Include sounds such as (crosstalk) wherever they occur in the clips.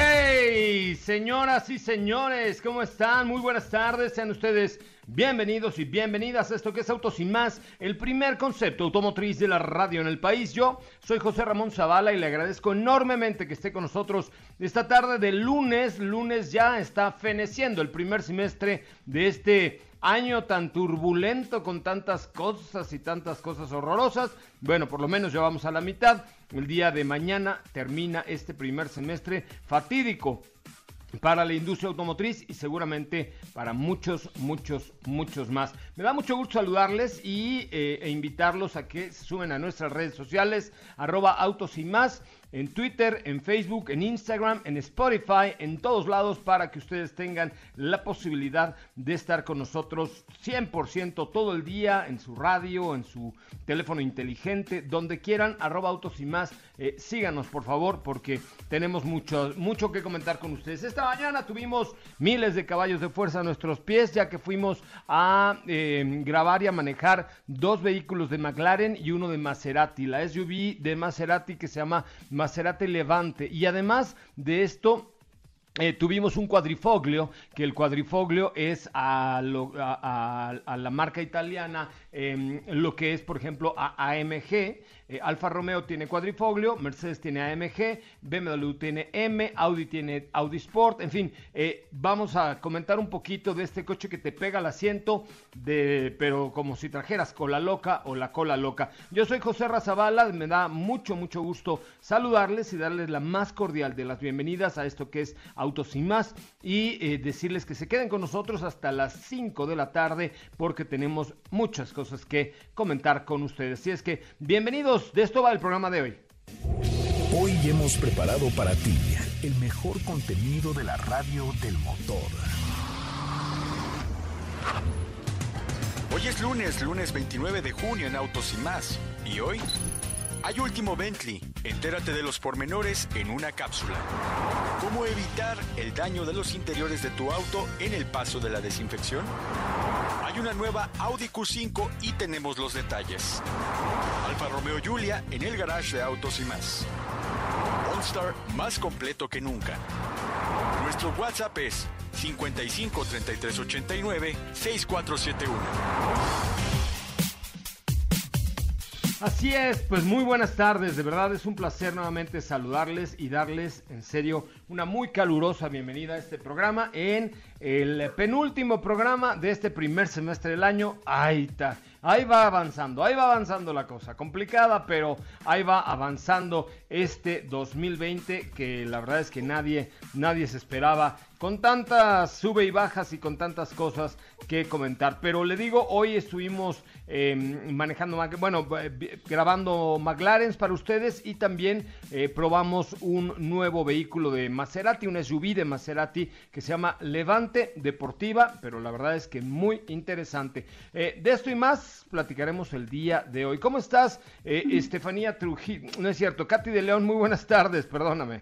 ¡Hey! Señoras y señores, ¿cómo están? Muy buenas tardes, sean ustedes bienvenidos y bienvenidas a esto que es Auto Sin Más, el primer concepto automotriz de la radio en el país. Yo soy José Ramón Zavala y le agradezco enormemente que esté con nosotros esta tarde de lunes. Lunes ya está feneciendo el primer semestre de este año tan turbulento con tantas cosas y tantas cosas horrorosas. Bueno, por lo menos ya vamos a la mitad. El día de mañana termina este primer semestre fatídico para la industria automotriz y seguramente para muchos, muchos, muchos más. Me da mucho gusto saludarles y, eh, e invitarlos a que se suben a nuestras redes sociales, arroba autos y más en Twitter, en Facebook, en Instagram, en Spotify, en todos lados para que ustedes tengan la posibilidad de estar con nosotros 100% todo el día en su radio, en su teléfono inteligente, donde quieran, arroba autos y más. Eh, síganos por favor porque tenemos mucho, mucho que comentar con ustedes. Esta mañana tuvimos miles de caballos de fuerza a nuestros pies ya que fuimos a eh, grabar y a manejar dos vehículos de McLaren y uno de Maserati, la SUV de Maserati que se llama Maserati Levante. Y además de esto, eh, tuvimos un cuadrifoglio, que el cuadrifoglio es a, la marca italiana em, lo que es, por ejemplo, a AMG. Eh, Alfa Romeo tiene cuadrifoglio, Mercedes tiene AMG, BMW tiene M, Audi tiene Audi Sport, en fin, eh, vamos a comentar un poquito de este coche que te pega al asiento, de, pero como si trajeras cola loca o la cola loca. Yo soy José Razabala, me da mucho, mucho gusto saludarles y darles la más cordial de las bienvenidas a esto que es Autos y más y eh, decirles que se queden con nosotros hasta las 5 de la tarde porque tenemos muchas cosas que comentar con ustedes. Así es que bienvenidos de esto va el programa de hoy. Hoy hemos preparado para ti el mejor contenido de la radio del motor. Hoy es lunes, lunes 29 de junio en Autos y más. Y hoy hay último Bentley. Entérate de los pormenores en una cápsula. ¿Cómo evitar el daño de los interiores de tu auto en el paso de la desinfección? Una nueva Audi Q5 y tenemos los detalles. Alfa Romeo Giulia en el garage de autos y más. OnStar más completo que nunca. Nuestro WhatsApp es 55 33 89 6471. Así es, pues muy buenas tardes, de verdad es un placer nuevamente saludarles y darles en serio una muy calurosa bienvenida a este programa en el penúltimo programa de este primer semestre del año. Ahí está, ahí va avanzando, ahí va avanzando la cosa, complicada, pero ahí va avanzando este 2020 que la verdad es que nadie, nadie se esperaba con tantas sube y bajas y con tantas cosas que comentar. Pero le digo, hoy estuvimos em, manejando, bueno, eh, grabando McLaren para ustedes y también eh, probamos un nuevo vehículo de Maserati, un SUV de Maserati que se llama Levante Deportiva, pero la verdad es que muy interesante. Eh, de esto y más platicaremos el día de hoy. ¿Cómo estás, Estefanía Trujillo? No es cierto, Katy León, muy buenas tardes, perdóname.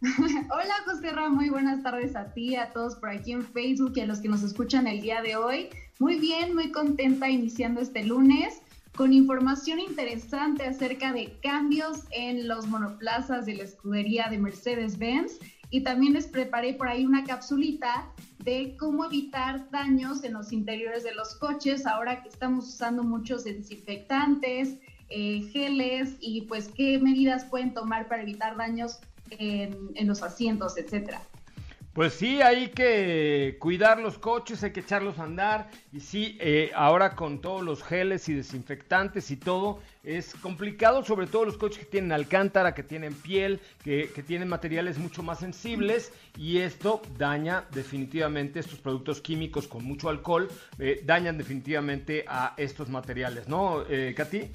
(laughs) Hola José muy buenas tardes a ti, a todos por aquí en Facebook y a los que nos escuchan el día de hoy. Muy bien, muy contenta iniciando este lunes con información interesante acerca de cambios en los monoplazas de la escudería de Mercedes-Benz. Y también les preparé por ahí una capsulita de cómo evitar daños en los interiores de los coches ahora que estamos usando muchos desinfectantes, eh, geles y pues qué medidas pueden tomar para evitar daños en, los asientos, etcétera. Pues sí, hay que cuidar los coches, hay que echarlos a andar. Y sí, eh, ahora con todos los geles y desinfectantes y todo, es complicado, sobre todo los coches que tienen alcántara, que tienen piel, que, tienen materiales mucho más sensibles. Y esto daña definitivamente estos productos químicos con mucho alcohol, eh, dañan definitivamente a estos materiales, ¿no, eh, Katy?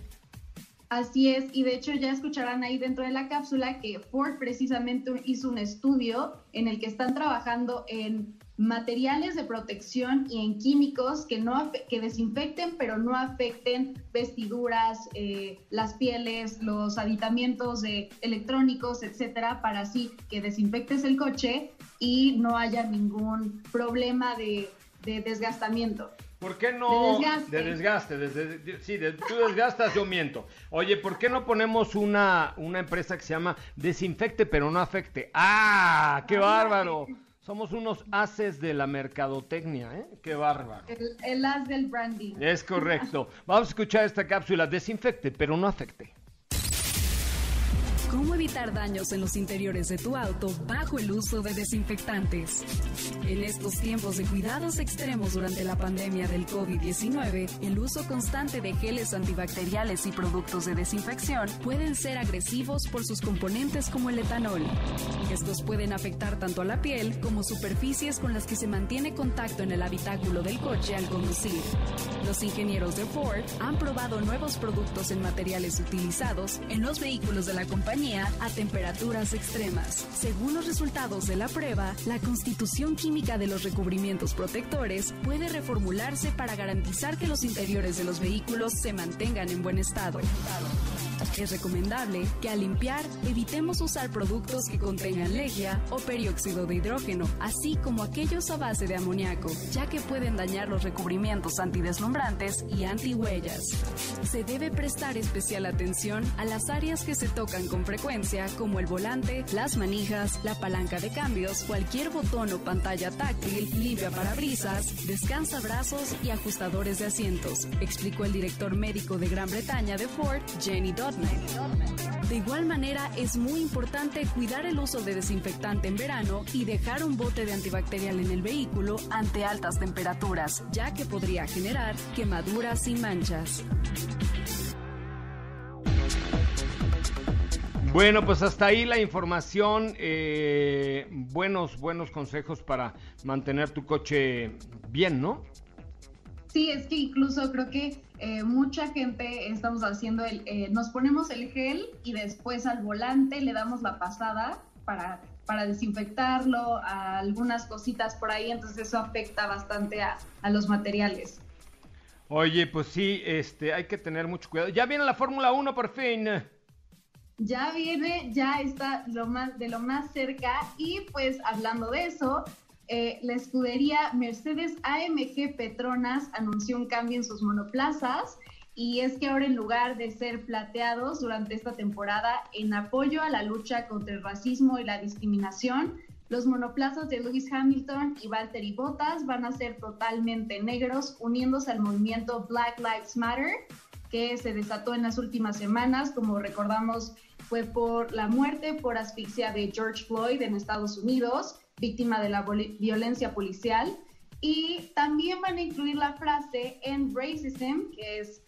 Así es, y de hecho ya escucharán ahí dentro de la cápsula que Ford precisamente hizo un estudio en el que están trabajando en materiales de protección y en químicos que, no, que desinfecten pero no afecten vestiduras, eh, las pieles, los aditamientos de electrónicos, etcétera, para así que desinfectes el coche y no haya ningún problema de, de desgastamiento. ¿Por qué no? De desgaste. De desde, sí, tú desgastas, yo miento. Oye, ¿por qué no ponemos una, una empresa que se llama Desinfecte pero no afecte? ¡Ah! ¡Qué bárbaro! Somos unos haces de la mercadotecnia, ¿eh? ¡Qué bárbaro! El, el as del branding. Es correcto. Vamos a escuchar esta cápsula. Desinfecte pero no afecte. ¿Cómo evitar daños en los interiores de tu auto bajo el uso de desinfectantes? En estos tiempos de cuidados extremos durante la pandemia del COVID-19, el uso constante de geles antibacteriales y productos de desinfección pueden ser agresivos por sus componentes como el etanol. Estos pueden afectar tanto a la piel como superficies con las que se mantiene contacto en el habitáculo del coche al conducir. Los ingenieros de Ford han probado nuevos productos en materiales utilizados en los vehículos de la compañía a temperaturas extremas. Según los resultados de la prueba, la constitución química de los recubrimientos protectores puede reformularse para garantizar que los interiores de los vehículos se mantengan en buen estado. Es recomendable que al limpiar evitemos usar productos que contengan legia o perióxido de hidrógeno, así como aquellos a base de amoníaco, ya que pueden dañar los recubrimientos antideslumbrantes y antihuellas. Se debe prestar especial atención a las áreas que se tocan con frecuencia, como el volante, las manijas, la palanca de cambios, cualquier botón o pantalla táctil, limpia parabrisas, descansa brazos y ajustadores de asientos, explicó el director médico de Gran Bretaña de Ford, Jenny Dodd de igual manera, es muy importante cuidar el uso de desinfectante en verano y dejar un bote de antibacterial en el vehículo ante altas temperaturas, ya que podría generar quemaduras y manchas. Bueno, pues hasta ahí la información. Eh, buenos, buenos consejos para mantener tu coche bien, ¿no? Sí, es que incluso creo que eh, mucha gente estamos haciendo el, eh, nos ponemos el gel y después al volante le damos la pasada para, para desinfectarlo, a algunas cositas por ahí, entonces eso afecta bastante a, a los materiales. Oye, pues sí, este, hay que tener mucho cuidado. Ya viene la Fórmula 1 por fin. Ya viene, ya está lo más, de lo más cerca y pues hablando de eso, eh, la escudería Mercedes AMG Petronas anunció un cambio en sus monoplazas y es que ahora en lugar de ser plateados durante esta temporada en apoyo a la lucha contra el racismo y la discriminación, los monoplazas de Lewis Hamilton y Valtteri Bottas van a ser totalmente negros, uniéndose al movimiento Black Lives Matter, que se desató en las últimas semanas, como recordamos, fue por la muerte por asfixia de George Floyd en Estados Unidos víctima de la violencia policial. Y también van a incluir la frase en racism, que es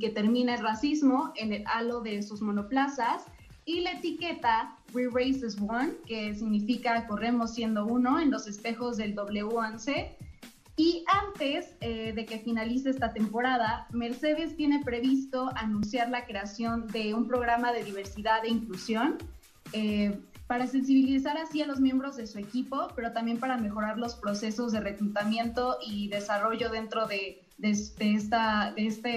que termina el racismo, en el halo de sus monoplazas. Y la etiqueta We Races One, que significa corremos siendo uno en los espejos del W11. Y antes eh, de que finalice esta temporada, Mercedes tiene previsto anunciar la creación de un programa de diversidad e inclusión. Eh, para sensibilizar así a los miembros de su equipo, pero también para mejorar los procesos de reclutamiento y desarrollo dentro de, esta, de, este,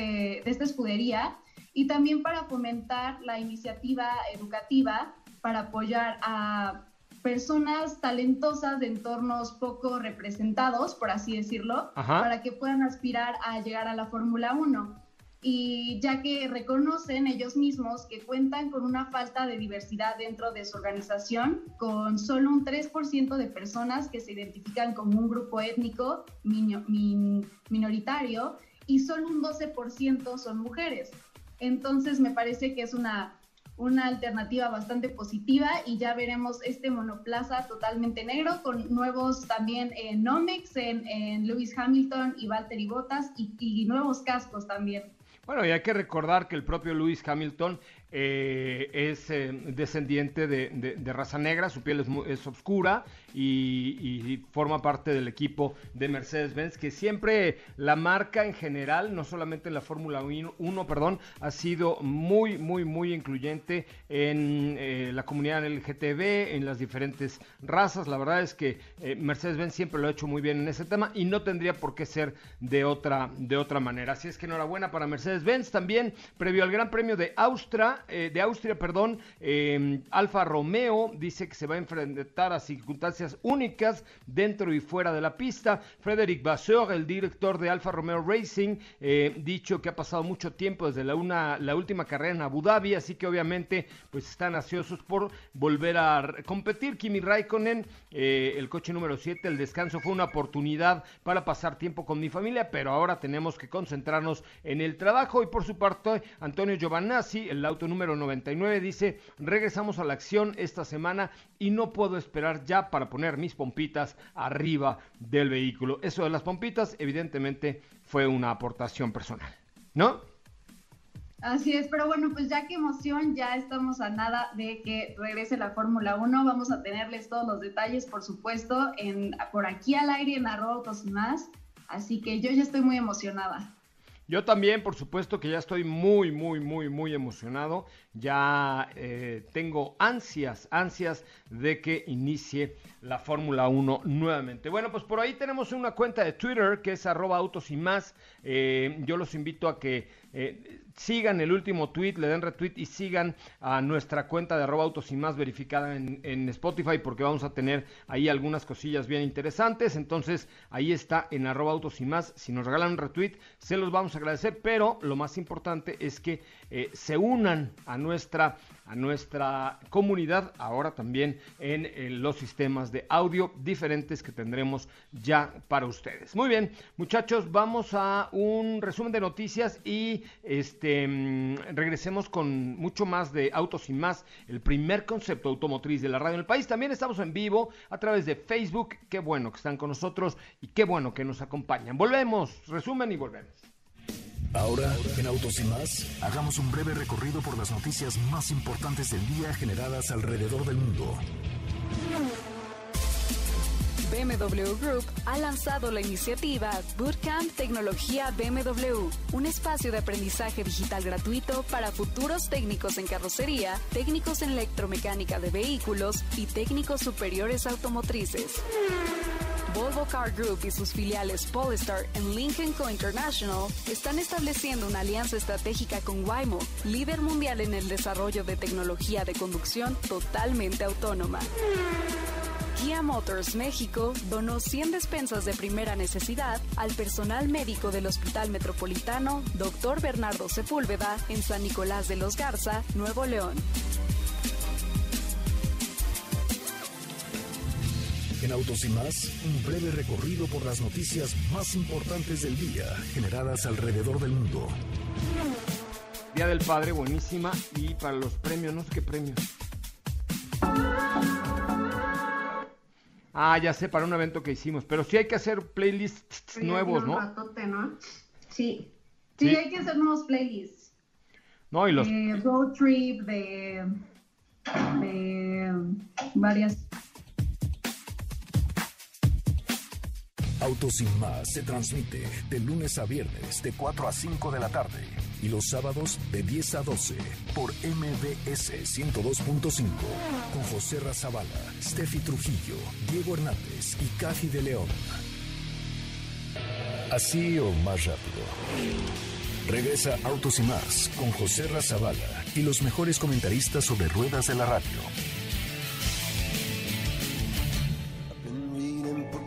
de esta escudería y también para fomentar la iniciativa educativa para apoyar a personas talentosas de entornos poco representados, por así decirlo, para que puedan aspirar a llegar a la Fórmula 1. Y ya que reconocen ellos mismos que cuentan con una falta de diversidad dentro de su organización, con solo un 3% de personas que se identifican como un grupo étnico minoritario y solo un 12% son mujeres. Entonces me parece que es una, una alternativa bastante positiva y ya veremos este monoplaza totalmente negro con nuevos también eh, Nomex en, en, Lewis Hamilton y Valtteri Bottas y, y nuevos cascos también. Bueno, y hay que recordar que el propio Lewis Hamilton eh, es eh, descendiente de, raza negra, su piel es, oscura y, forma parte del equipo de Mercedes-Benz, que siempre la marca en general, no solamente en la Fórmula 1, perdón, ha sido muy, muy, muy incluyente en eh, la comunidad LGTB, en las diferentes razas. La verdad es que Mercedes-Benz siempre lo ha hecho muy bien en ese tema y no tendría por qué ser de otra, de otra manera. Así es que enhorabuena para Mercedes-Benz. También, previo al Gran Premio de Austria, eh, de Austria, perdón, em, Alfa Romeo dice que se va a enfrentar a circunstancias únicas dentro y fuera de la pista. Frederic Vasseur, el director de Alfa Romeo Racing, eh, dicho que ha pasado mucho tiempo desde la, una, la última carrera en Abu Dhabi, así que obviamente pues están ansiosos por volver a competir. Kimi Raikkonen, eh, el coche número 7, el descanso fue una oportunidad para pasar tiempo con mi familia, pero ahora tenemos que concentrarnos en el trabajo y por su parte Antonio Giovanazzi, el auto número 99 dice, regresamos a la acción esta semana y no puedo esperar ya para poner mis pompitas arriba del vehículo. Eso de las pompitas evidentemente fue una aportación personal, ¿no? Así es, pero bueno, pues ya qué emoción, ya estamos a nada de que regrese la Fórmula 1. Vamos a tenerles todos los detalles, por supuesto, en, por aquí al aire en arroba más. Así que yo ya estoy muy emocionada. Yo también, por supuesto que ya estoy muy, muy, muy, muy emocionado. Ya eh, tengo ansias, ansias de que inicie la Fórmula 1 nuevamente. Bueno, pues por ahí tenemos una cuenta de Twitter que es arroba autos y más. Eh, yo los invito a que eh, sigan el último tweet, le den retweet y sigan a nuestra cuenta de arroba autos y más verificada en, Spotify porque vamos a tener ahí algunas cosillas bien interesantes. Entonces ahí está en arroba autos y más. Si nos regalan un retweet, se los vamos a agradecer. Pero lo más importante es que eh, se unan a nuestra a nuestra comunidad, ahora también en, los sistemas de audio diferentes que tendremos ya para ustedes. Muy bien, muchachos, vamos a un resumen de noticias y este mm, regresemos con mucho más de Autos y más, el primer concepto automotriz de la radio en el país. También estamos en vivo a través de Facebook. Qué bueno que están con nosotros y qué bueno que nos acompañan. Volvemos, resumen y volvemos. Ahora, en Autos y más, hagamos un breve recorrido por las noticias más importantes del día generadas alrededor del mundo. BMW Group ha lanzado la iniciativa Bootcamp Tecnología BMW, un espacio de aprendizaje digital gratuito para futuros técnicos en carrocería, técnicos en electromecánica de vehículos y técnicos superiores automotrices. Volvo Car Group y sus filiales Polestar en Lincoln Co International están estableciendo una alianza estratégica con Waymo, líder mundial en el desarrollo de tecnología de conducción totalmente autónoma. Kia Motors México donó 100 despensas de primera necesidad al personal médico del Hospital Metropolitano Dr. Bernardo Sepúlveda en San Nicolás de los Garza, Nuevo León. En Autos y más, un breve recorrido por las noticias más importantes del día generadas alrededor del mundo. Día del Padre, buenísima. Y para los premios, no sé qué premios. Ah, ya sé, para un evento que hicimos. Pero sí hay que hacer playlists nuevos, ¿no? Sí. sí. hay que hacer nuevos playlists. No, y los. De road trip, de. de varias Autos sin más se transmite de lunes a viernes de 4 a 5 de la tarde y los sábados de 10 a 12 por MBS 102.5 con José Razabala, Steffi Trujillo, Diego Hernández y Caji de León. Así o más rápido. Regresa Autos y más con José Razabala y los mejores comentaristas sobre ruedas de la radio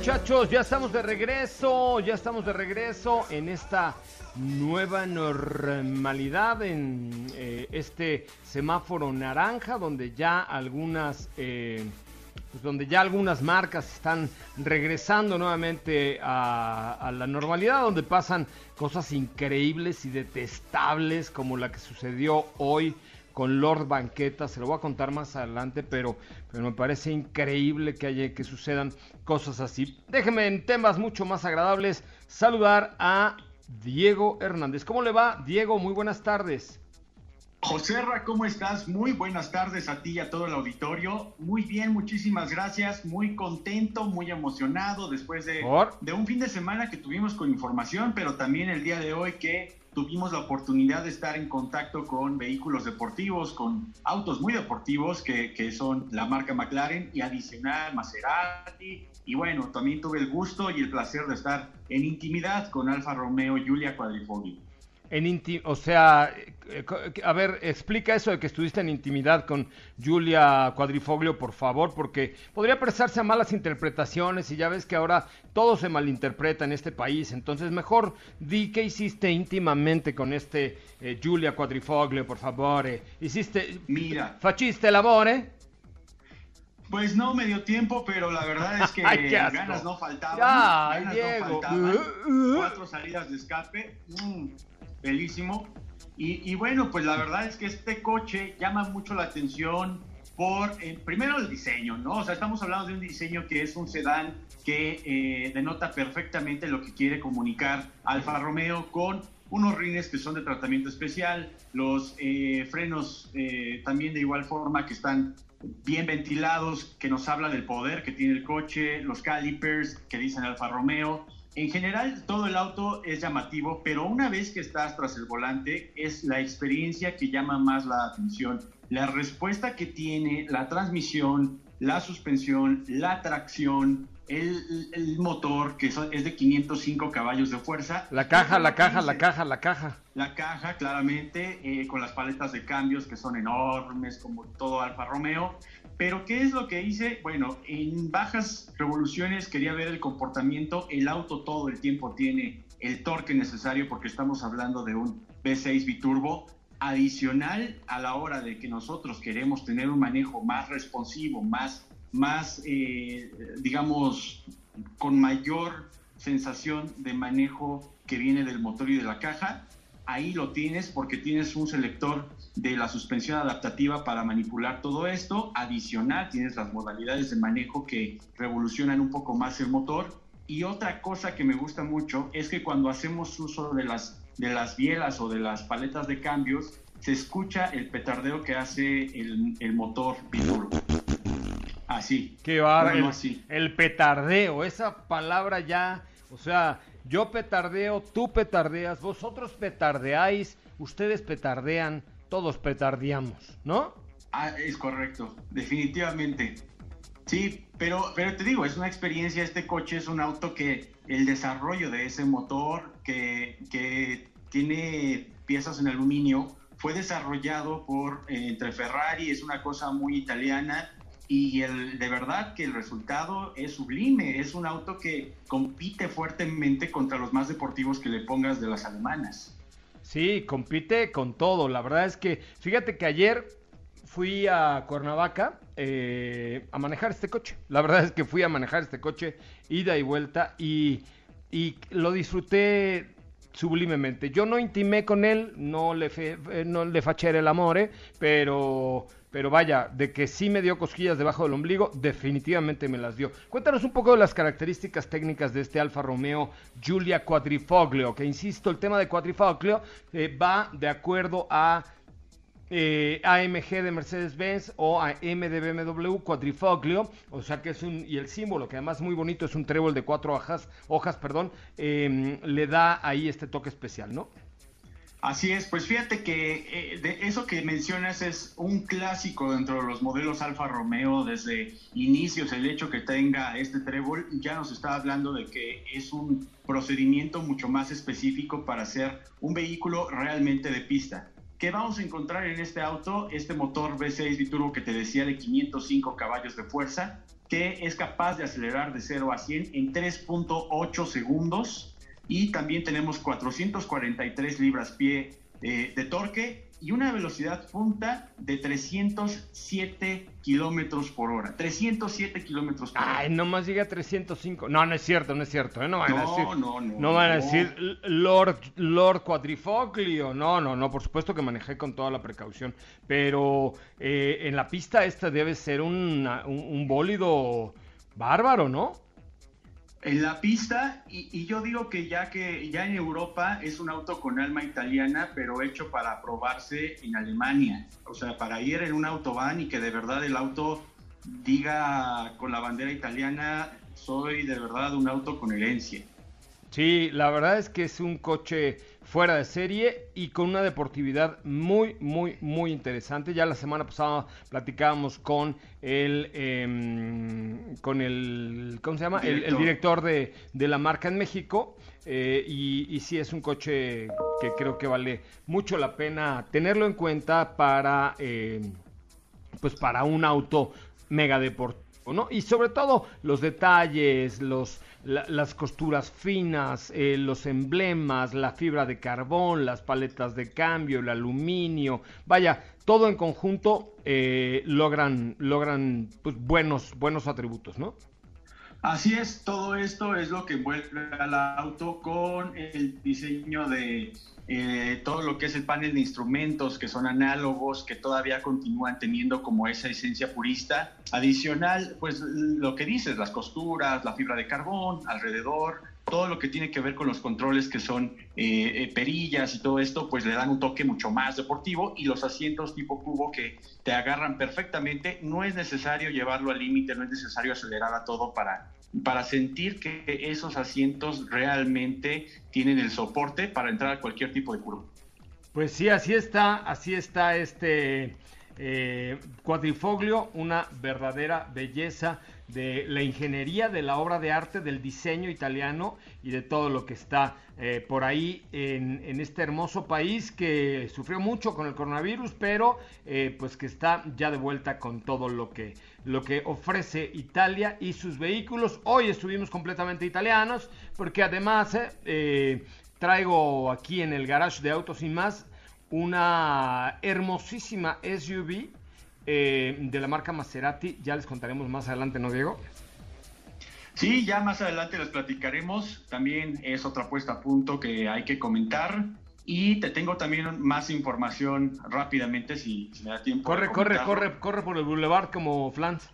muchachos, ya estamos de regreso, ya estamos de regreso en esta nueva normalidad, en eh, este semáforo naranja, donde ya algunas, eh, pues donde ya algunas marcas están regresando nuevamente a, a la normalidad, donde pasan cosas increíbles y detestables como la que sucedió hoy con Lord Banqueta, se lo voy a contar más adelante, pero, pero me parece increíble que haya que sucedan cosas así. Déjenme en temas mucho más agradables saludar a Diego Hernández. ¿Cómo le va, Diego? Muy buenas tardes. José Ra, ¿cómo estás? Muy buenas tardes a ti y a todo el auditorio. Muy bien, muchísimas gracias. Muy contento, muy emocionado después de, de un fin de semana que tuvimos con información, pero también el día de hoy que tuvimos la oportunidad de estar en contacto con vehículos deportivos, con autos muy deportivos que, que son la marca McLaren y adicional Maserati. Y bueno, también tuve el gusto y el placer de estar en intimidad con Alfa Romeo Giulia Quadrifoglio. En o sea, eh, a ver, explica eso de que estuviste en intimidad con Julia Cuadrifoglio, por favor, porque podría prestarse a malas interpretaciones y ya ves que ahora todo se malinterpreta en este país, entonces mejor di que hiciste íntimamente con este eh, Giulia Quadrifoglio, por favor. Eh. Hiciste... Mira. ¿Faciste labore? Pues no me dio tiempo, pero la verdad es (laughs) que ganas no faltaban. ganas no faltaban. Cuatro salidas de escape. Mm bellísimo. Y, bueno, pues la verdad es que este coche llama mucho la atención por, eh, primero el diseño, ¿no? O sea, estamos hablando de un diseño que es un sedán que eh, denota perfectamente lo que quiere comunicar Alfa Romeo con unos rines que son de tratamiento especial, los eh, frenos también de igual forma que están bien ventilados, que nos habla del poder que tiene el coche, los calipers que dicen Alfa Romeo, en general, todo el auto es llamativo, pero una vez que estás tras el volante, es la experiencia que llama más la atención. La respuesta que tiene la transmisión, la suspensión, la tracción, el, motor, que es de 505 caballos de fuerza. La caja, la caja, la caja, la caja. La caja, claramente, eh, con las paletas de cambios que son enormes, como todo Alfa Romeo. Pero, ¿qué es lo que hice? Bueno, en bajas revoluciones quería ver el comportamiento. El auto todo el tiempo tiene el torque necesario porque estamos hablando de un V6 biturbo. Adicional a la hora de que nosotros queremos tener un manejo más responsivo, más, más eh, digamos, con mayor sensación de manejo que viene del motor y de la caja, ahí lo tienes porque tienes un selector de la suspensión adaptativa para manipular todo esto. Adicional, tienes las modalidades de manejo que revolucionan un poco más el motor. Y otra cosa que me gusta mucho es que cuando hacemos uso de las, de las bielas o de las paletas de cambios, se escucha el petardeo que hace el, el motor biturbo. Así. Qué bárbaro. El, el petardeo, esa palabra ya, o sea, yo petardeo, tú petardeas, vosotros petardeáis, ustedes petardean, todos petardeamos, ¿no? Ah, es correcto, definitivamente. Sí, pero, pero te digo, es una experiencia, este coche es un auto que el desarrollo de ese motor que, que tiene piezas en aluminio fue desarrollado por eh, entre Ferrari, es una cosa muy italiana y el, de verdad que el resultado es sublime, es un auto que compite fuertemente contra los más deportivos que le pongas de las alemanas. Sí, compite con todo, la verdad es que fíjate que ayer fui a Cuernavaca eh, a manejar este coche, la verdad es que fui a manejar este coche ida y vuelta y, y lo disfruté sublimemente. Yo no intimé con él, no le, fe, eh, no le faché el amor, eh, pero pero vaya, de que sí me dio cosquillas debajo del ombligo, definitivamente me las dio. Cuéntanos un poco de las características técnicas de este Alfa Romeo Giulia Quadrifoglio, que insisto, el tema de Quadrifoglio eh, va de acuerdo a eh, AMG de Mercedes-Benz o a M de BMW Quadrifoglio, o sea que es un, y el símbolo, que además muy bonito, es un trébol de cuatro hojas, hojas perdón, em, le da ahí este toque especial, ¿no? Así es, pues fíjate que eh, de eso que mencionas es un clásico dentro de los modelos Alfa Romeo desde inicios, el hecho que tenga este trébol ya nos está hablando de que es un procedimiento mucho más específico para hacer un vehículo realmente de pista. ¿Qué vamos a encontrar en este auto? Este motor V6 biturbo que te decía de 505 caballos de fuerza, que es capaz de acelerar de 0 a 100 en 3.8 segundos y también tenemos 443 libras-pie eh, de torque y una velocidad punta de 307 kilómetros por hora. 307 kilómetros por hora. Ay, nomás llega a 305. No, no es cierto, no es cierto. ¿eh? No van a decir. No, no, no. van a decir Lord, Lord Quadrifoglio. No, no, no. Por supuesto que manejé con toda la precaución. Pero eh, en la pista esta debe ser un, un bólido bárbaro, ¿no? En la pista y, yo digo que ya que ya en Europa es un auto con alma italiana pero hecho para probarse en Alemania. O sea para ir en un autobahn y que de verdad el auto diga con la bandera italiana soy de verdad un auto con herencia. Sí la verdad es que es un coche fuera de serie y con una deportividad muy, muy, muy interesante. Ya la semana pasada platicábamos con el, em, con el, ¿cómo se llama? El, director de, la marca en México. Eh, y, y, sí es un coche que creo que vale mucho la pena tenerlo en cuenta para, em, pues para un auto mega deportivo, Y sobre todo los detalles, los las costuras finas, eh, los emblemas, la fibra de carbón, las paletas de cambio, el aluminio, vaya, todo en conjunto eh, logran, logran pues, buenos, buenos atributos, ¿no? Así es, todo esto es lo que envuelve al auto con el diseño de eh, todo lo que es el panel de instrumentos que son análogos, que todavía continúan teniendo como esa esencia purista. Adicional, pues lo que dices, las costuras, la fibra de carbón alrededor, todo lo que tiene que ver con los controles que son eh, eh, perillas y todo esto, pues le dan un toque mucho más deportivo y los asientos tipo cubo que te agarran perfectamente, no es necesario llevarlo al límite, no es necesario acelerar a todo para, para sentir que esos asientos realmente tienen el soporte para entrar a cualquier tipo de curva. Pues sí, así está, así está este eh, cuadrifoglio, una verdadera belleza de la ingeniería, de la obra de arte, del diseño italiano y de todo lo que está eh, por ahí en, este hermoso país que sufrió mucho con el coronavirus, pero eh, pues que está ya de vuelta con todo lo que, lo que ofrece Italia y sus vehículos. Hoy estuvimos completamente italianos porque además eh, traigo aquí en el garage de Autos y más una hermosísima SUV eh, de la marca Maserati. Ya les contaremos más adelante, ¿no, Diego? Sí, ya más adelante les platicaremos. También es otra puesta a punto que hay que comentar. Y te tengo también más información rápidamente si, me da tiempo. Corre, corre, corre, corre por el boulevard como Flans.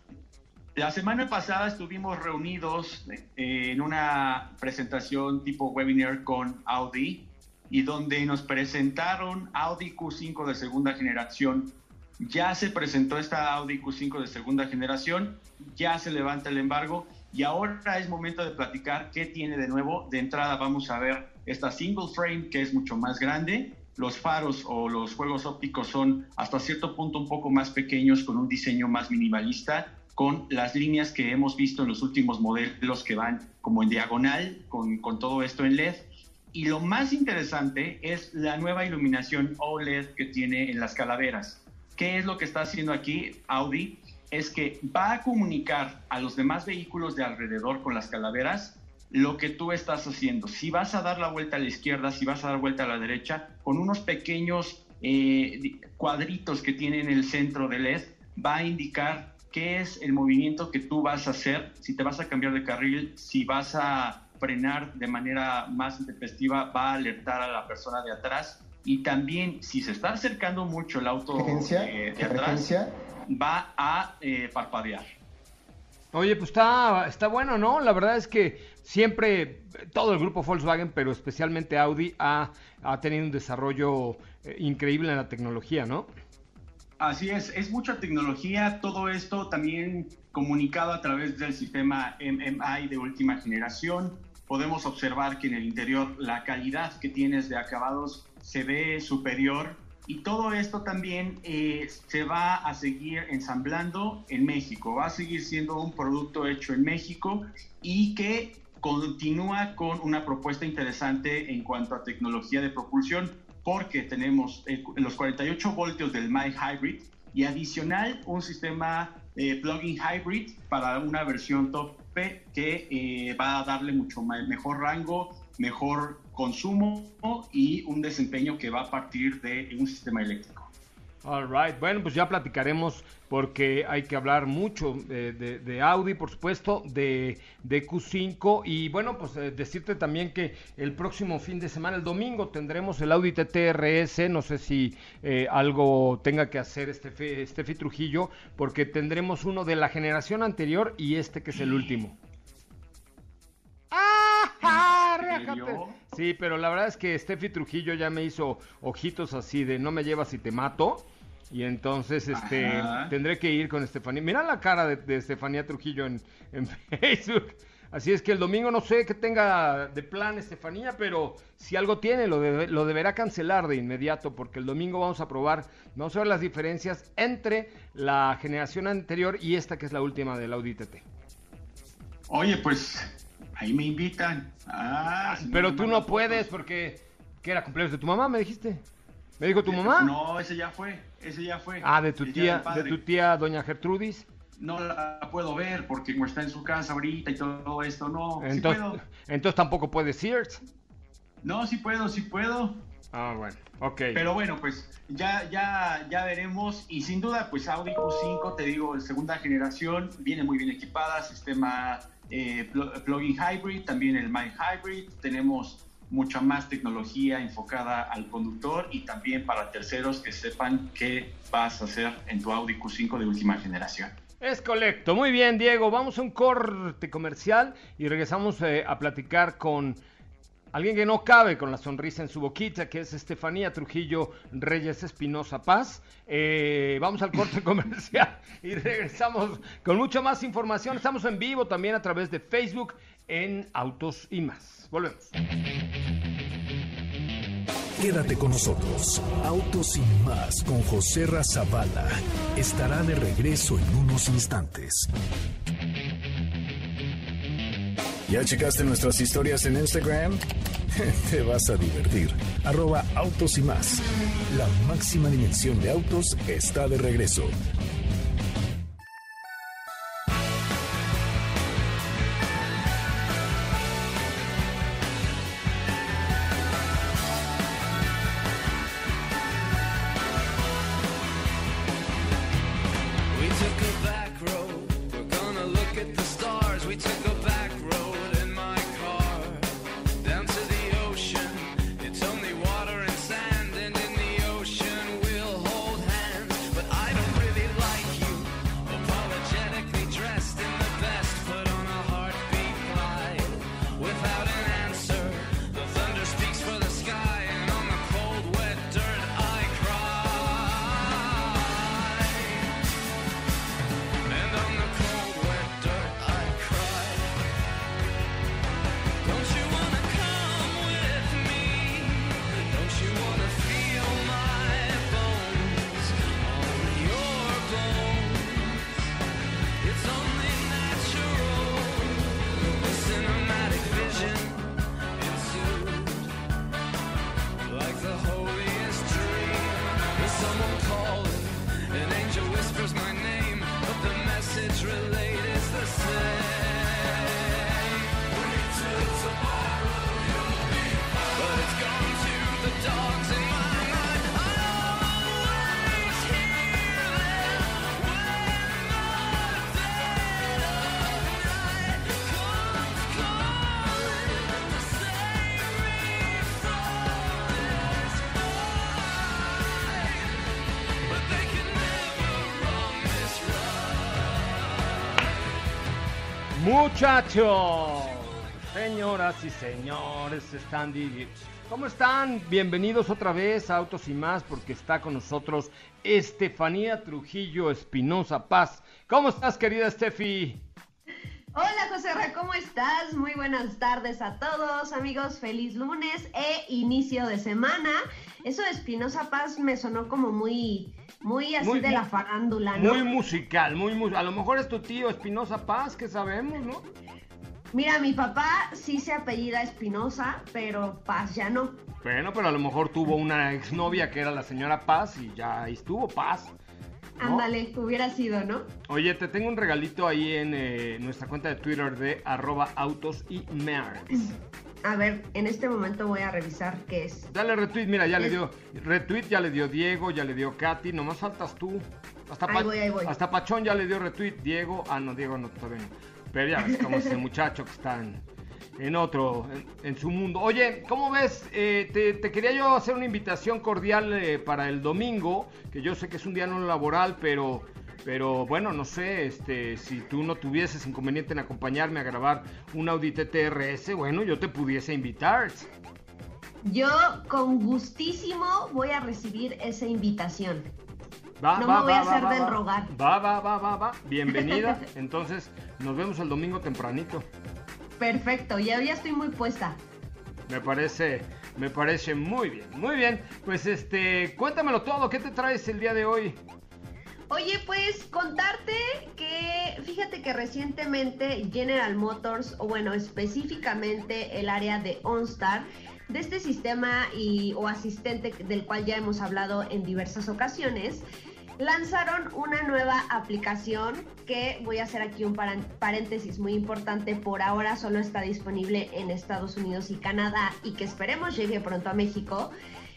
La semana pasada estuvimos reunidos eh, en una presentación tipo webinar con Audi y donde nos presentaron Audi Q5 de segunda generación ya se presentó esta Audi Q5 de segunda generación, ya se levanta el embargo y ahora es momento de platicar qué tiene de nuevo. De entrada vamos a ver esta single frame que es mucho más grande. Los faros o los juegos ópticos son hasta cierto punto un poco más pequeños con un diseño más minimalista, con las líneas que hemos visto en los últimos modelos que van como en diagonal, con, con todo esto en LED. Y lo más interesante es la nueva iluminación OLED que tiene en las calaveras. ¿Qué es lo que está haciendo aquí Audi? es que va a comunicar a los demás vehículos de alrededor con las calaveras lo que tú estás haciendo. Si vas a dar la vuelta a la izquierda, si vas a dar vuelta a la derecha, con unos pequeños eh, cuadritos que tiene en el centro del LED, va a indicar qué es el movimiento que tú vas a hacer, si te vas a cambiar de carril, si vas a frenar de manera más intempestiva, va a alertar a la persona de atrás. Y también, si se está acercando mucho el auto eh, de atrás, va a eh, parpadear. Oye, pues está, está bueno, ¿no? La verdad es que siempre todo el grupo Volkswagen, pero especialmente Audi, ha, tenido un desarrollo eh, increíble en la tecnología, ¿no? Así es, es mucha tecnología, todo esto también comunicado a través del sistema MMI de última generación. Podemos observar que en el interior la calidad que tienes de acabados se ve superior y todo esto también eh, se va a seguir ensamblando en México, va a seguir siendo un producto hecho en México y que continúa con una propuesta interesante en cuanto a tecnología de propulsión, porque tenemos los 48 voltios del My Hybrid y adicional un sistema eh, plug-in hybrid para una versión tope que eh, va a darle mucho mejor rango, mejor consumo y un desempeño que va a partir de un sistema eléctrico. All right. Bueno, pues ya platicaremos porque hay que hablar mucho de, Audi, por supuesto, de, Q5 y bueno, pues eh, decirte también que el próximo fin de semana, el domingo, tendremos el Audi TTRS. No sé si eh, algo tenga que hacer este este Trujillo, porque tendremos uno de la generación anterior y este que es el último. Sí, pero la verdad es que Steffi Trujillo ya me hizo ojitos así de no me llevas y te mato. Y entonces este tendré que ir con Estefanía. Mira la cara de, Estefanía Trujillo en, (laughs) Facebook. Así es que el domingo no sé qué tenga de plan Estefanía, pero si algo tiene lo, lo deberá cancelar de inmediato porque el domingo vamos a probar, vamos a ver las diferencias entre la generación anterior y esta que es la última del Audi TT. Oye, pues ahí me invitan. Ah, pero tú no puedes porque... ¿Qué era cumpleaños de tu mamá, me dijiste? ¿Me dijo tu mamá? No, ese ya fue, ese ya fue. Ah, de tu tía, de tu tía doña Gertrudis. No la puedo ver porque como está en su casa ahorita y todo esto, no. Entonces, entonces tampoco puedes ir. No, sí puedo, sí puedo. Ah, bueno, ok. Pero bueno, pues ya, ya, ya veremos. Y sin duda, pues Audi Q5, te digo, segunda generación, viene muy bien equipada, sistema eh, plug-in hybrid, también el My Hybrid. Tenemos mucha más tecnología enfocada al conductor y también para terceros que sepan qué vas a hacer en tu Audi Q5 de última generación. Es correcto. Muy bien, Diego. Vamos a un corte comercial y regresamos eh, a platicar con Alguien que no cabe con la sonrisa en su boquita, que es Estefanía Trujillo Reyes Espinosa Paz. Eh, vamos al corte (laughs) comercial y regresamos con mucha más información. Estamos en vivo también a través de Facebook en Autos y más. Volvemos. Quédate con nosotros. Autos y más con José Razabala estará de regreso en unos instantes. ¿Ya checaste nuestras historias en Instagram? (laughs) Te vas a divertir. Arroba autos y más. La máxima dimensión de autos está de regreso. Muchachos, señoras y señores, están ¿Cómo están? Bienvenidos otra vez a Autos y más porque está con nosotros Estefanía Trujillo Espinosa Paz. ¿Cómo estás, querida Estefi? Hola José Ra, ¿cómo estás? Muy buenas tardes a todos, amigos. Feliz lunes e inicio de semana. Eso de Espinosa Paz me sonó como muy muy así de la farándula, ¿no? Muy musical, muy musical. A lo mejor es tu tío Espinosa Paz, que sabemos, ¿no? Mira, mi papá sí se apellida Espinosa, pero Paz ya no. Bueno, pero a lo mejor tuvo una exnovia que era la señora Paz y ya estuvo Paz. Ándale, hubiera sido, ¿no? Oye, te tengo un regalito ahí en eh, nuestra cuenta de Twitter de arroba autos y merch. A ver, en este momento voy a revisar qué es. Dale retweet, mira, ya le dio retweet, ya le dio Diego, ya le dio Katy, nomás faltas tú. Hasta, ahí voy, ahí voy. hasta Pachón ya le dio retweet, Diego, ah no, Diego no, todavía no. Pero ya ves como ese muchacho que está en, otro, en, su mundo. Oye, ¿cómo ves? Eh, te, quería yo hacer una invitación cordial eh, para el domingo, que yo sé que es un día no laboral, pero pero bueno, no sé, este, si tú no tuvieses inconveniente en acompañarme a grabar un Audi TTRS, bueno, yo te pudiese invitar. Yo con gustísimo voy a recibir esa invitación. Va, no me voy a hacer del rogar. Va, va, va, va, va. Bienvenida. (laughs) Entonces, nos vemos el domingo tempranito. Perfecto, ya, ya estoy muy puesta. Me parece, me parece muy bien, muy bien. Pues este, cuéntamelo todo, ¿qué te traes el día de hoy? Oye, pues contarte que fíjate que recientemente General Motors, o bueno, específicamente el área de OnStar, de este sistema y, o asistente del cual ya hemos hablado en diversas ocasiones, lanzaron una nueva aplicación que voy a hacer aquí un paréntesis muy importante. Por ahora solo está disponible en Estados Unidos y Canadá y que esperemos llegue pronto a México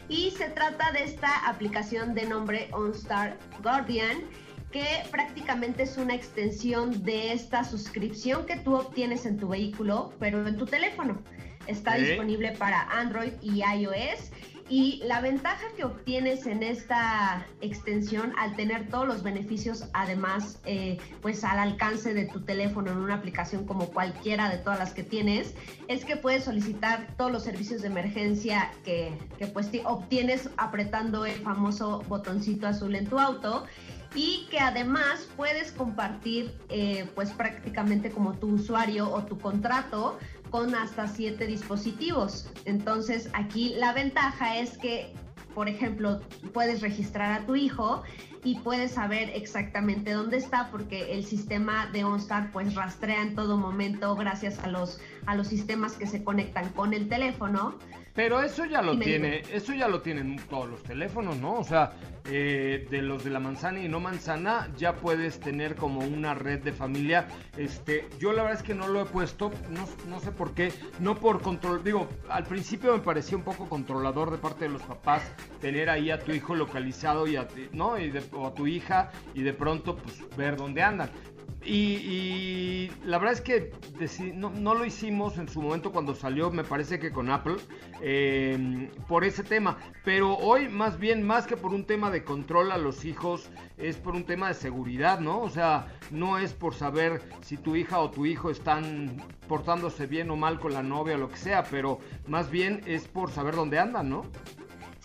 y se trata de esta aplicación de nombre OnStar Guardian que prácticamente es una extensión de esta suscripción que tú obtienes en tu vehículo, pero en tu teléfono. Está disponible para Android y iOS y la ventaja que obtienes en esta extensión al tener todos los beneficios, además, eh, pues al alcance de tu teléfono en una aplicación como cualquiera de todas las que tienes, es que puedes solicitar todos los servicios de emergencia que, que pues obtienes apretando el famoso botoncito azul en tu auto y que además puedes compartir eh, pues prácticamente como tu usuario o tu contrato con hasta siete dispositivos. Entonces aquí la ventaja es que, por ejemplo, puedes registrar a tu hijo y puedes saber exactamente dónde está porque el sistema de OnStar pues rastrea en todo momento gracias a los, a los sistemas que se conectan con el teléfono pero eso ya lo tiene, eso ya lo tienen todos los teléfonos, ¿no? O sea, eh, de los de la manzana y no manzana, ya puedes tener como una red de familia. Este, yo la verdad es que no lo he puesto, no, sé por qué, no por control, digo, al principio me parecía un poco controlador de parte de los papás tener ahí a tu hijo localizado y a, ¿no? Y o a tu hija y de pronto pues ver dónde andan. Y, la verdad es que no, lo hicimos en su momento cuando salió, me parece que con Apple, em, por ese tema. Pero hoy más bien, más que por un tema de control a los hijos, es por un tema de seguridad, ¿no? O sea, no es por saber si tu hija o tu hijo están portándose bien o mal con la novia o lo que sea, pero más bien es por saber dónde andan, ¿no?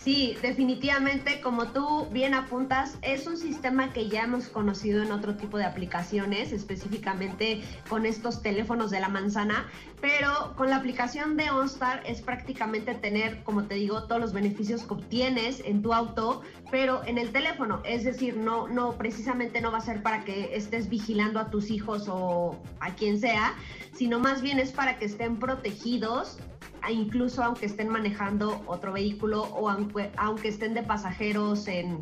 Sí, definitivamente, como tú bien apuntas, es un sistema que ya hemos conocido en otro tipo de aplicaciones, específicamente con estos teléfonos de la manzana, pero con la aplicación de OnStar es prácticamente tener, como te digo, todos los beneficios que obtienes en tu auto, pero en el teléfono, es decir, no, no, precisamente no va a ser para que estés vigilando a tus hijos o a quien sea, sino más bien es para que estén protegidos incluso aunque estén manejando otro vehículo o aunque, estén de pasajeros en,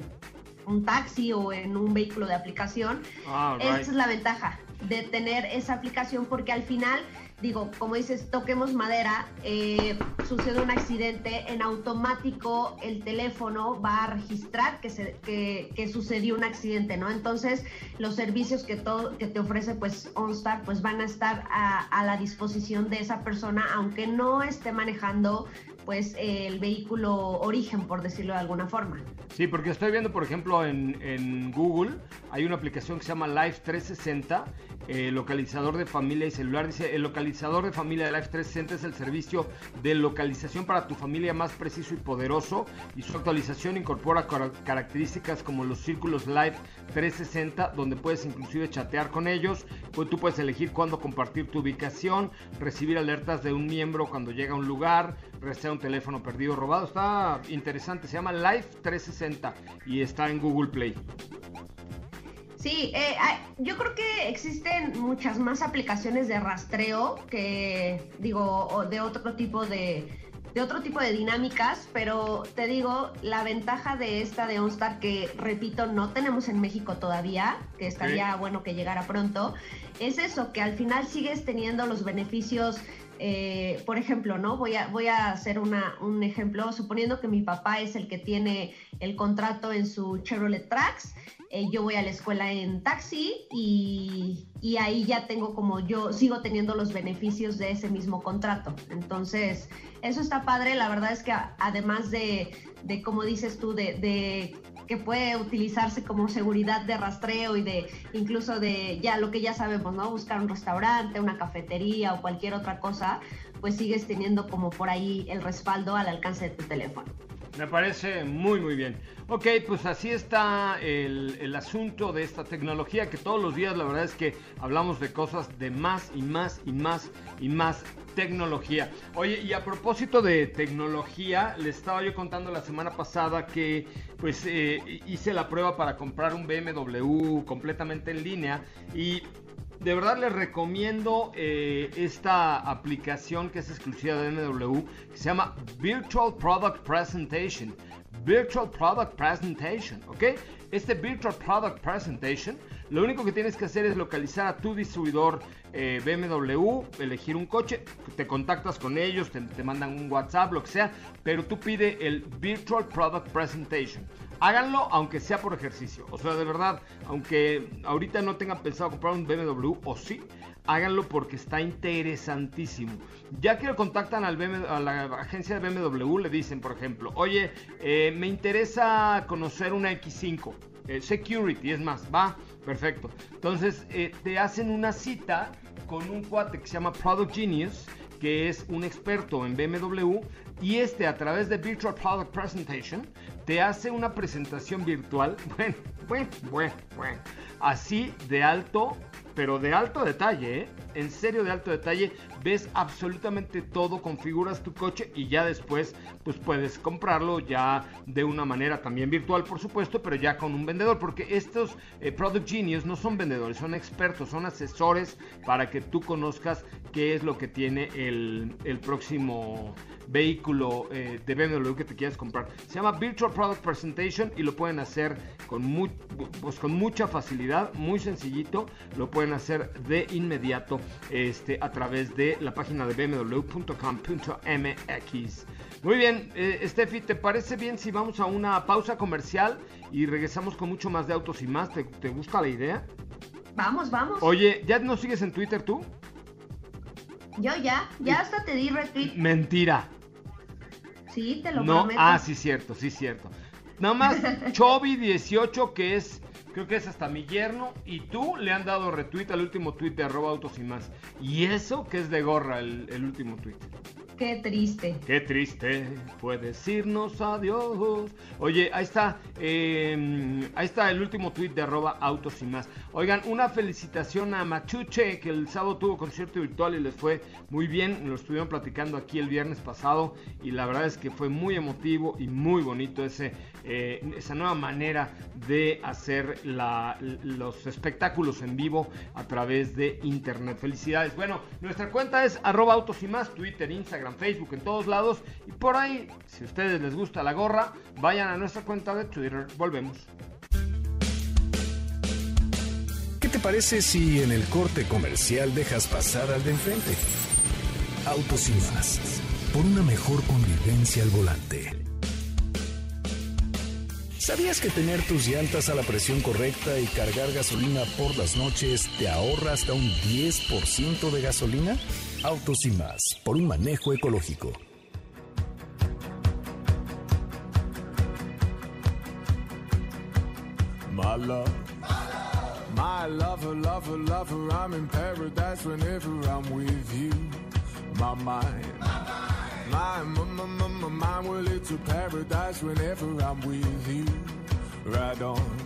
un taxi o en un vehículo de aplicación. Ah, Esa es la ventaja de tener esa aplicación porque al final digo, como dices, toquemos madera, eh, sucede un accidente, en automático el teléfono va a registrar que, se, que, sucedió un accidente, ¿no? Entonces, los servicios que, todo, que te ofrece pues OnStar pues van a estar a, a la disposición de esa persona, aunque no esté manejando pues el vehículo origen, por decirlo de alguna forma. Sí, porque estoy viendo, por ejemplo, en, Google hay una aplicación que se llama Life 360, eh, localizador de familia y celular. Dice, el localizador de familia de Life 360 es el servicio de localización para tu familia más preciso y poderoso y su actualización incorpora características como los círculos Life 360, donde puedes inclusive chatear con ellos, pues tú puedes elegir cuándo compartir tu ubicación, recibir alertas de un miembro cuando llega a un lugar, rastrear un teléfono perdido robado. Está interesante, se llama Life 360 y está en Google Play. Sí, eh, yo creo que existen muchas más aplicaciones de rastreo que, digo, de otro tipo de, de otro tipo de dinámicas, pero te digo, la ventaja de esta de OnStar, que repito, no tenemos en México todavía, que estaría bueno que llegara pronto, es eso, que al final sigues teniendo los beneficios eh, por ejemplo, ¿no? Voy a, voy a hacer una, un ejemplo, suponiendo que mi papá es el que tiene el contrato en su Chevrolet Trax, eh, yo voy a la escuela en taxi y, y, ahí ya tengo como yo sigo teniendo los beneficios de ese mismo contrato. Entonces, eso está padre, la verdad es que además de, de como dices tú, de, de que puede utilizarse como seguridad de rastreo y de incluso de ya lo que ya sabemos, ¿no? Buscar un restaurante, una cafetería o cualquier otra cosa, pues sigues teniendo como por ahí el respaldo al alcance de tu teléfono. Me parece muy muy bien. Ok, pues así está el, el, asunto de esta tecnología que todos los días la verdad es que hablamos de cosas de más y más y más y más tecnología. Oye, y a propósito de tecnología, le estaba yo contando la semana pasada que pues eh, hice la prueba para comprar un BMW completamente en línea y de verdad les recomiendo eh, esta aplicación que es exclusiva de BMW, que se llama Virtual Product Presentation. Virtual Product Presentation, ¿ok? Este Virtual Product Presentation, lo único que tienes que hacer es localizar a tu distribuidor eh, BMW, elegir un coche, te contactas con ellos, te, te mandan un WhatsApp, lo que sea, pero tú pide el Virtual Product Presentation. Háganlo aunque sea por ejercicio. O sea, de verdad, aunque ahorita no tengan pensado comprar un BMW o sí, háganlo porque está interesantísimo. Ya que lo contactan al a la agencia de BMW, le dicen, por ejemplo, oye, eh, me interesa conocer una X5. Eh, security, es más, va, perfecto. Entonces, eh, te hacen una cita con un cuate que se llama Product Genius, que es un experto en BMW, y este a través de Virtual Product Presentation te hace una presentación virtual, (laughs) bueno, así de alto pero de alto detalle, ¿eh? En serio de alto detalle, ves absolutamente todo, configuras tu coche y ya después pues puedes comprarlo ya de una manera también virtual, por supuesto, pero ya con un vendedor, porque estos eh, Product Genius no son vendedores, son expertos, son asesores para que tú conozcas qué es lo que tiene el, el próximo vehículo eh, de BMW que te quieras comprar. Se llama Virtual Product Presentation y lo pueden hacer con, pues, con mucha facilidad, muy sencillito. Lo pueden hacer de inmediato este, a través de la página de bmw.com.mx. Muy bien, eh, Steffi, ¿te parece bien si vamos a una pausa comercial y regresamos con mucho más de autos y más? ¿Te, te gusta la idea? Vamos, vamos. Oye, ¿ya nos sigues en Twitter tú? Yo ya, ya hasta te di retweet. Mentira. Sí, te lo no, Ah, sí, cierto, sí, cierto. Nada más Chovy18, que es, creo que es hasta mi yerno, y tú le han dado retweet al último tweet de arroba autos y más. Y eso que es de gorra el, el último tweet. Qué triste. Qué triste. Puedes irnos adiós. Oye, ahí está. Em, ahí está el último tweet de arroba autos y más. Oigan, una felicitación a Machuche, que el sábado tuvo concierto virtual y les fue muy bien. Lo estuvieron platicando aquí el viernes pasado. Y la verdad es que fue muy emotivo y muy bonito ese, eh, esa nueva manera de hacer los espectáculos en vivo a través de internet. Felicidades. Bueno, nuestra cuenta es arroba autos y más, Twitter, Instagram Facebook, en todos lados. Y por ahí, si a ustedes les gusta la gorra, vayan a nuestra cuenta de Twitter. Volvemos. te parece si en el corte comercial dejas pasar al de enfrente? Autos y por una mejor convivencia al volante. ¿Sabías que tener tus llantas a la presión correcta y cargar gasolina por las noches te ahorra hasta un 10% de gasolina? Autos y más, por un manejo ecológico. I'm in paradise whenever I'm with you. My mind, my, mind, well, it's a paradise whenever I'm with you. Ride on.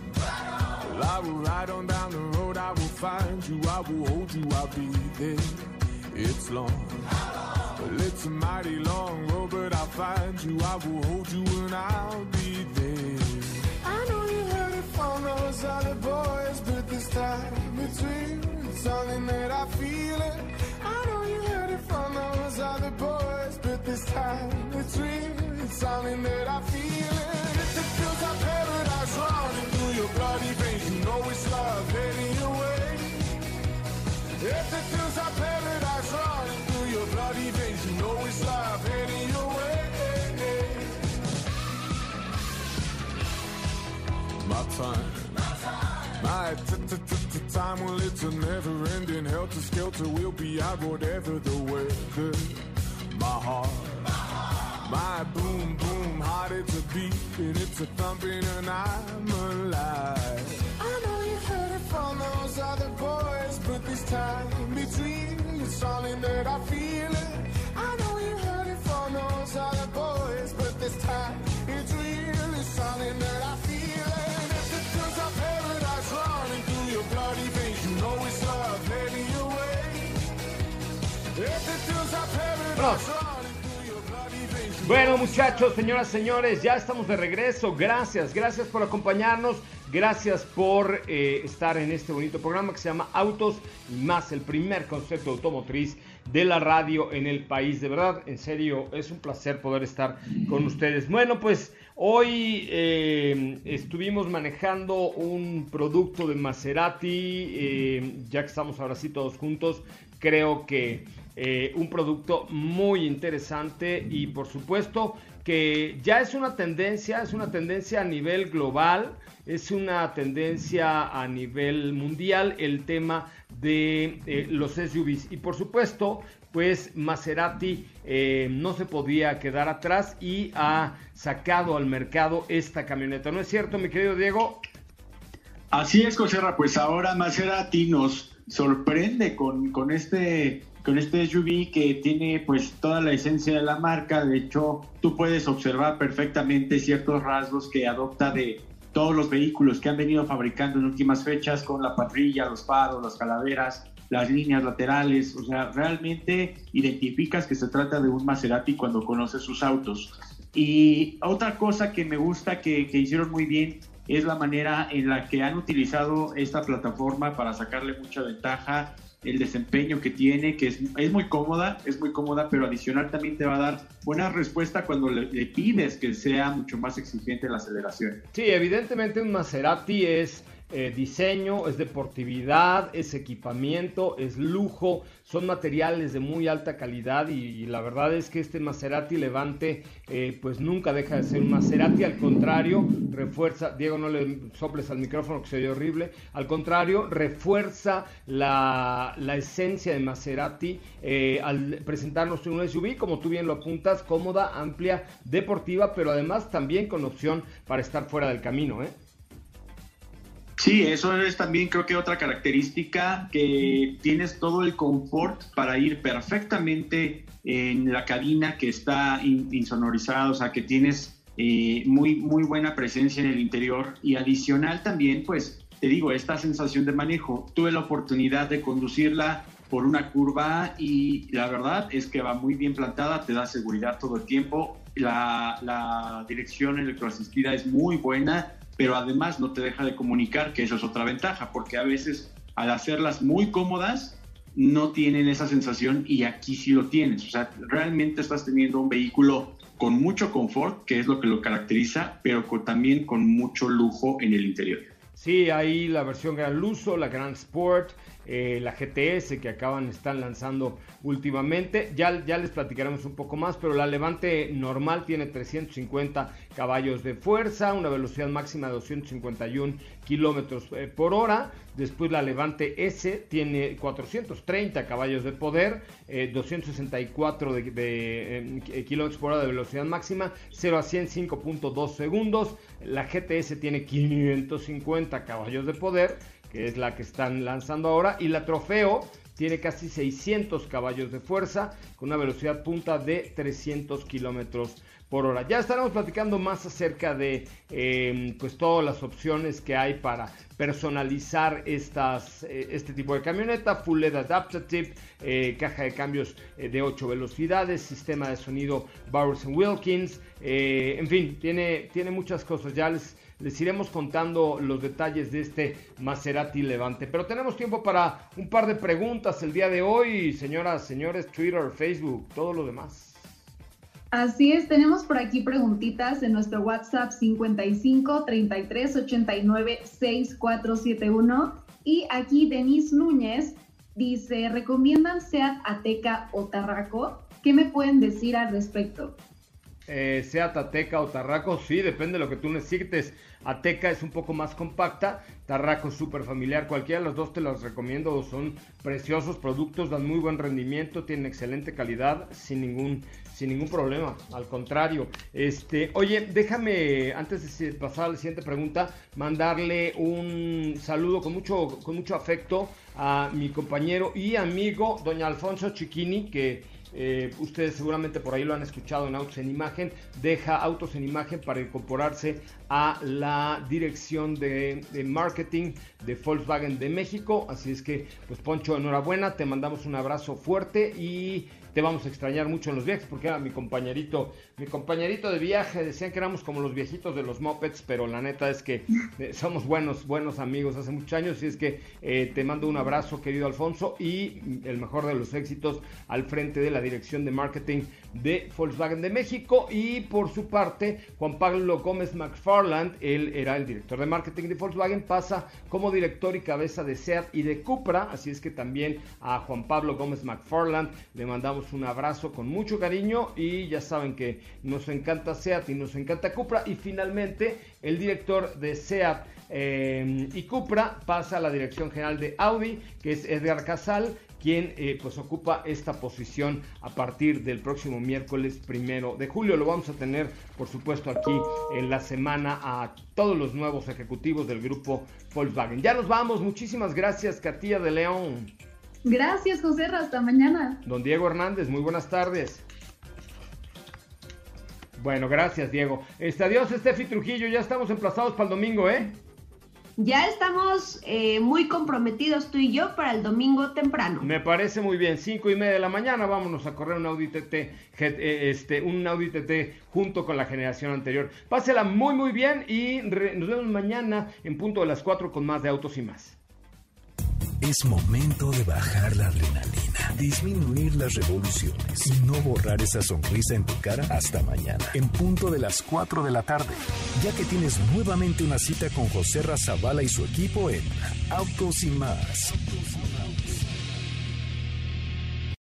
Well, ride on down the road, I will find you, I will hold you, I'll be there. It's long. Well, it's a mighty long road, but I'll find you, I will hold you, and I'll be there. I know you heard it from those other boys, but this time real. It's something that I feel it. I know you heard it from those other boys, but this time real. It's something that I feel time, well, it's a never ending helter skelter. We'll be out whatever the weather. My heart, my boom boom heart, it's a beat and it's a thumping, and I'm alive. I know you heard it from those other boys, but this time between it's something that I feel it. I know you heard it from those other boys, but this time Bueno muchachos, señoras, señores, ya estamos de regreso. Gracias, gracias por acompañarnos. Gracias por eh, estar en este bonito programa que se llama Autos y más, el primer concepto automotriz de la radio en el país. De verdad, en serio, es un placer poder estar con ustedes. Bueno, pues hoy eh, estuvimos manejando un producto de Maserati, eh, ya que estamos ahora sí todos juntos, creo que eh, un producto muy interesante y por supuesto que ya es una tendencia, es una tendencia a nivel global, es una tendencia a nivel mundial el tema de eh, los SUVs. Y por supuesto, pues Maserati eh, no se podía quedar atrás y ha sacado al mercado esta camioneta. ¿No es cierto, mi querido Diego? Así es, Coserra, pues ahora Maserati nos sorprende con, con este con este SUV que tiene pues toda la esencia de la marca. De hecho, tú puedes observar perfectamente ciertos rasgos que adopta de todos los vehículos que han venido fabricando en últimas fechas con la parrilla, los faros, las calaveras, las líneas laterales. O sea, realmente identificas que se trata de un Maserati cuando conoces sus autos. Y otra cosa que me gusta que, que hicieron muy bien es la manera en la que han utilizado esta plataforma para sacarle mucha ventaja el desempeño que tiene, que es, es, muy cómoda, es muy cómoda, pero adicional también te va a dar buena respuesta cuando le, le, pides que sea mucho más exigente la aceleración. Sí, evidentemente un Maserati es eh, diseño, es deportividad, es equipamiento, es lujo, son materiales de muy alta calidad y, la verdad es que este Maserati Levante eh, pues nunca deja de ser un Maserati, al contrario, refuerza, Diego no le soples al micrófono que se oye horrible, al contrario, refuerza la, la esencia de Maserati eh, al presentarnos un SUV, como tú bien lo apuntas, cómoda, amplia, deportiva, pero además también con opción para estar fuera del camino, ¿eh? Sí, eso es también creo que otra característica, que tienes todo el confort para ir perfectamente en la cabina que está insonorizada, o sea, que tienes eh, muy, muy buena presencia en el interior y adicional también, pues, te digo, esta sensación de manejo. Tuve la oportunidad de conducirla por una curva y la verdad es que va muy bien plantada, te da seguridad todo el tiempo, la, la dirección electroasistida es muy buena, pero además no te deja de comunicar, que eso es otra ventaja, porque a veces al hacerlas muy cómodas no tienen esa sensación y aquí sí lo tienes. O sea, realmente estás teniendo un vehículo con mucho confort, que es lo que lo caracteriza, pero también con mucho lujo en el interior. Sí, ahí la versión Gran Luso, la Gran Sport, eh, la GTS que acaban, están lanzando últimamente. Ya, ya les platicaremos un poco más, pero la Levante normal tiene 350 caballos de fuerza, una velocidad máxima de 251 kilómetros eh, por hora. Después la Levante S tiene 430 caballos de poder, 264 eh, de, kilómetros por hora de velocidad máxima, 0 a 100 5.2 segundos. La GTS tiene 550 caballos de poder que es la que están lanzando ahora, y la Trofeo tiene casi 600 caballos de fuerza con una velocidad punta de 300 kilómetros por hora. Ya estaremos platicando más acerca de em, pues todas las opciones que hay para personalizar estas, eh, este tipo de camioneta, Full LED Adaptative, eh, caja de cambios eh, de 8 velocidades, sistema de sonido Bowers Wilkins, en fin, tiene, tiene muchas cosas. Ya les les iremos contando los detalles de este Maserati Levante. Pero tenemos tiempo para un par de preguntas el día de hoy, señoras, señores, Twitter, Facebook, todo lo demás. Así es, tenemos por aquí preguntitas en nuestro WhatsApp 55 33 89 6471 y aquí Denise Núñez dice, ¿recomiendan SEAT Ateca o Tarraco? ¿Qué me pueden decir al respecto? Eh, SEAT Ateca o Tarraco, sí, depende de lo que tú necesites. Ateca es un poco más compacta, Tarraco es súper familiar, cualquiera de los dos te los recomiendo, son preciosos productos, dan muy buen rendimiento, tienen excelente calidad, sin ningún, sin ningún problema, al contrario. Este, oye, déjame, antes de pasar a la siguiente pregunta, mandarle un saludo con mucho, con mucho afecto a mi compañero y amigo, doña Alfonso Chiquini, que eh, ustedes seguramente por ahí lo han escuchado en Autos en Imagen, deja Autos en Imagen para incorporarse a la dirección de, marketing de Volkswagen de México. Así es que, pues Poncho, enhorabuena, te mandamos un abrazo fuerte y te vamos a extrañar mucho en los viajes porque era mi compañerito, mi compañerito de viaje, decían que éramos como los viejitos de los mopeds, pero la neta es que eh, somos buenos, buenos amigos. Hace muchos años y es que eh, te mando un abrazo querido Alfonso y el mejor de los éxitos al frente de la dirección de marketing de Volkswagen de México. Y por su parte Juan Pablo Gómez McFarland, él era el director de marketing de Volkswagen, pasa como director y cabeza de SEAT y de Cupra, así es que también a Juan Pablo Gómez McFarland le mandamos un abrazo con mucho cariño. Y ya saben que nos encanta SEAT y nos encanta Cupra. Y finalmente el director de SEAT eh, y Cupra pasa a la dirección general de Audi, que es Edgar Casal, quien eh, pues ocupa esta posición a partir del próximo miércoles primero de julio. Lo vamos a tener, por supuesto, aquí en la semana a todos los nuevos ejecutivos del grupo Volkswagen. Ya nos vamos, muchísimas gracias, Katia de León. Gracias, José. Hasta mañana. Don Diego Hernández, muy buenas tardes. Bueno, gracias, Diego. Este, adiós, Estefi Trujillo. Ya estamos emplazados para el domingo, ¿eh? Ya estamos eh, muy comprometidos tú y yo para el domingo temprano. Me parece muy bien, cinco y media de la mañana, vámonos a correr un Audi TT, eh, este, un Audi TT junto con la generación anterior. Pásela muy muy bien y nos vemos mañana en punto de las cuatro con más de autos y más. Es momento de bajar la adrenalina, disminuir las revoluciones y no borrar esa sonrisa en tu cara hasta mañana, en punto de las 4 de la tarde, ya que tienes nuevamente una cita con José Razabala y su equipo en Autos y más.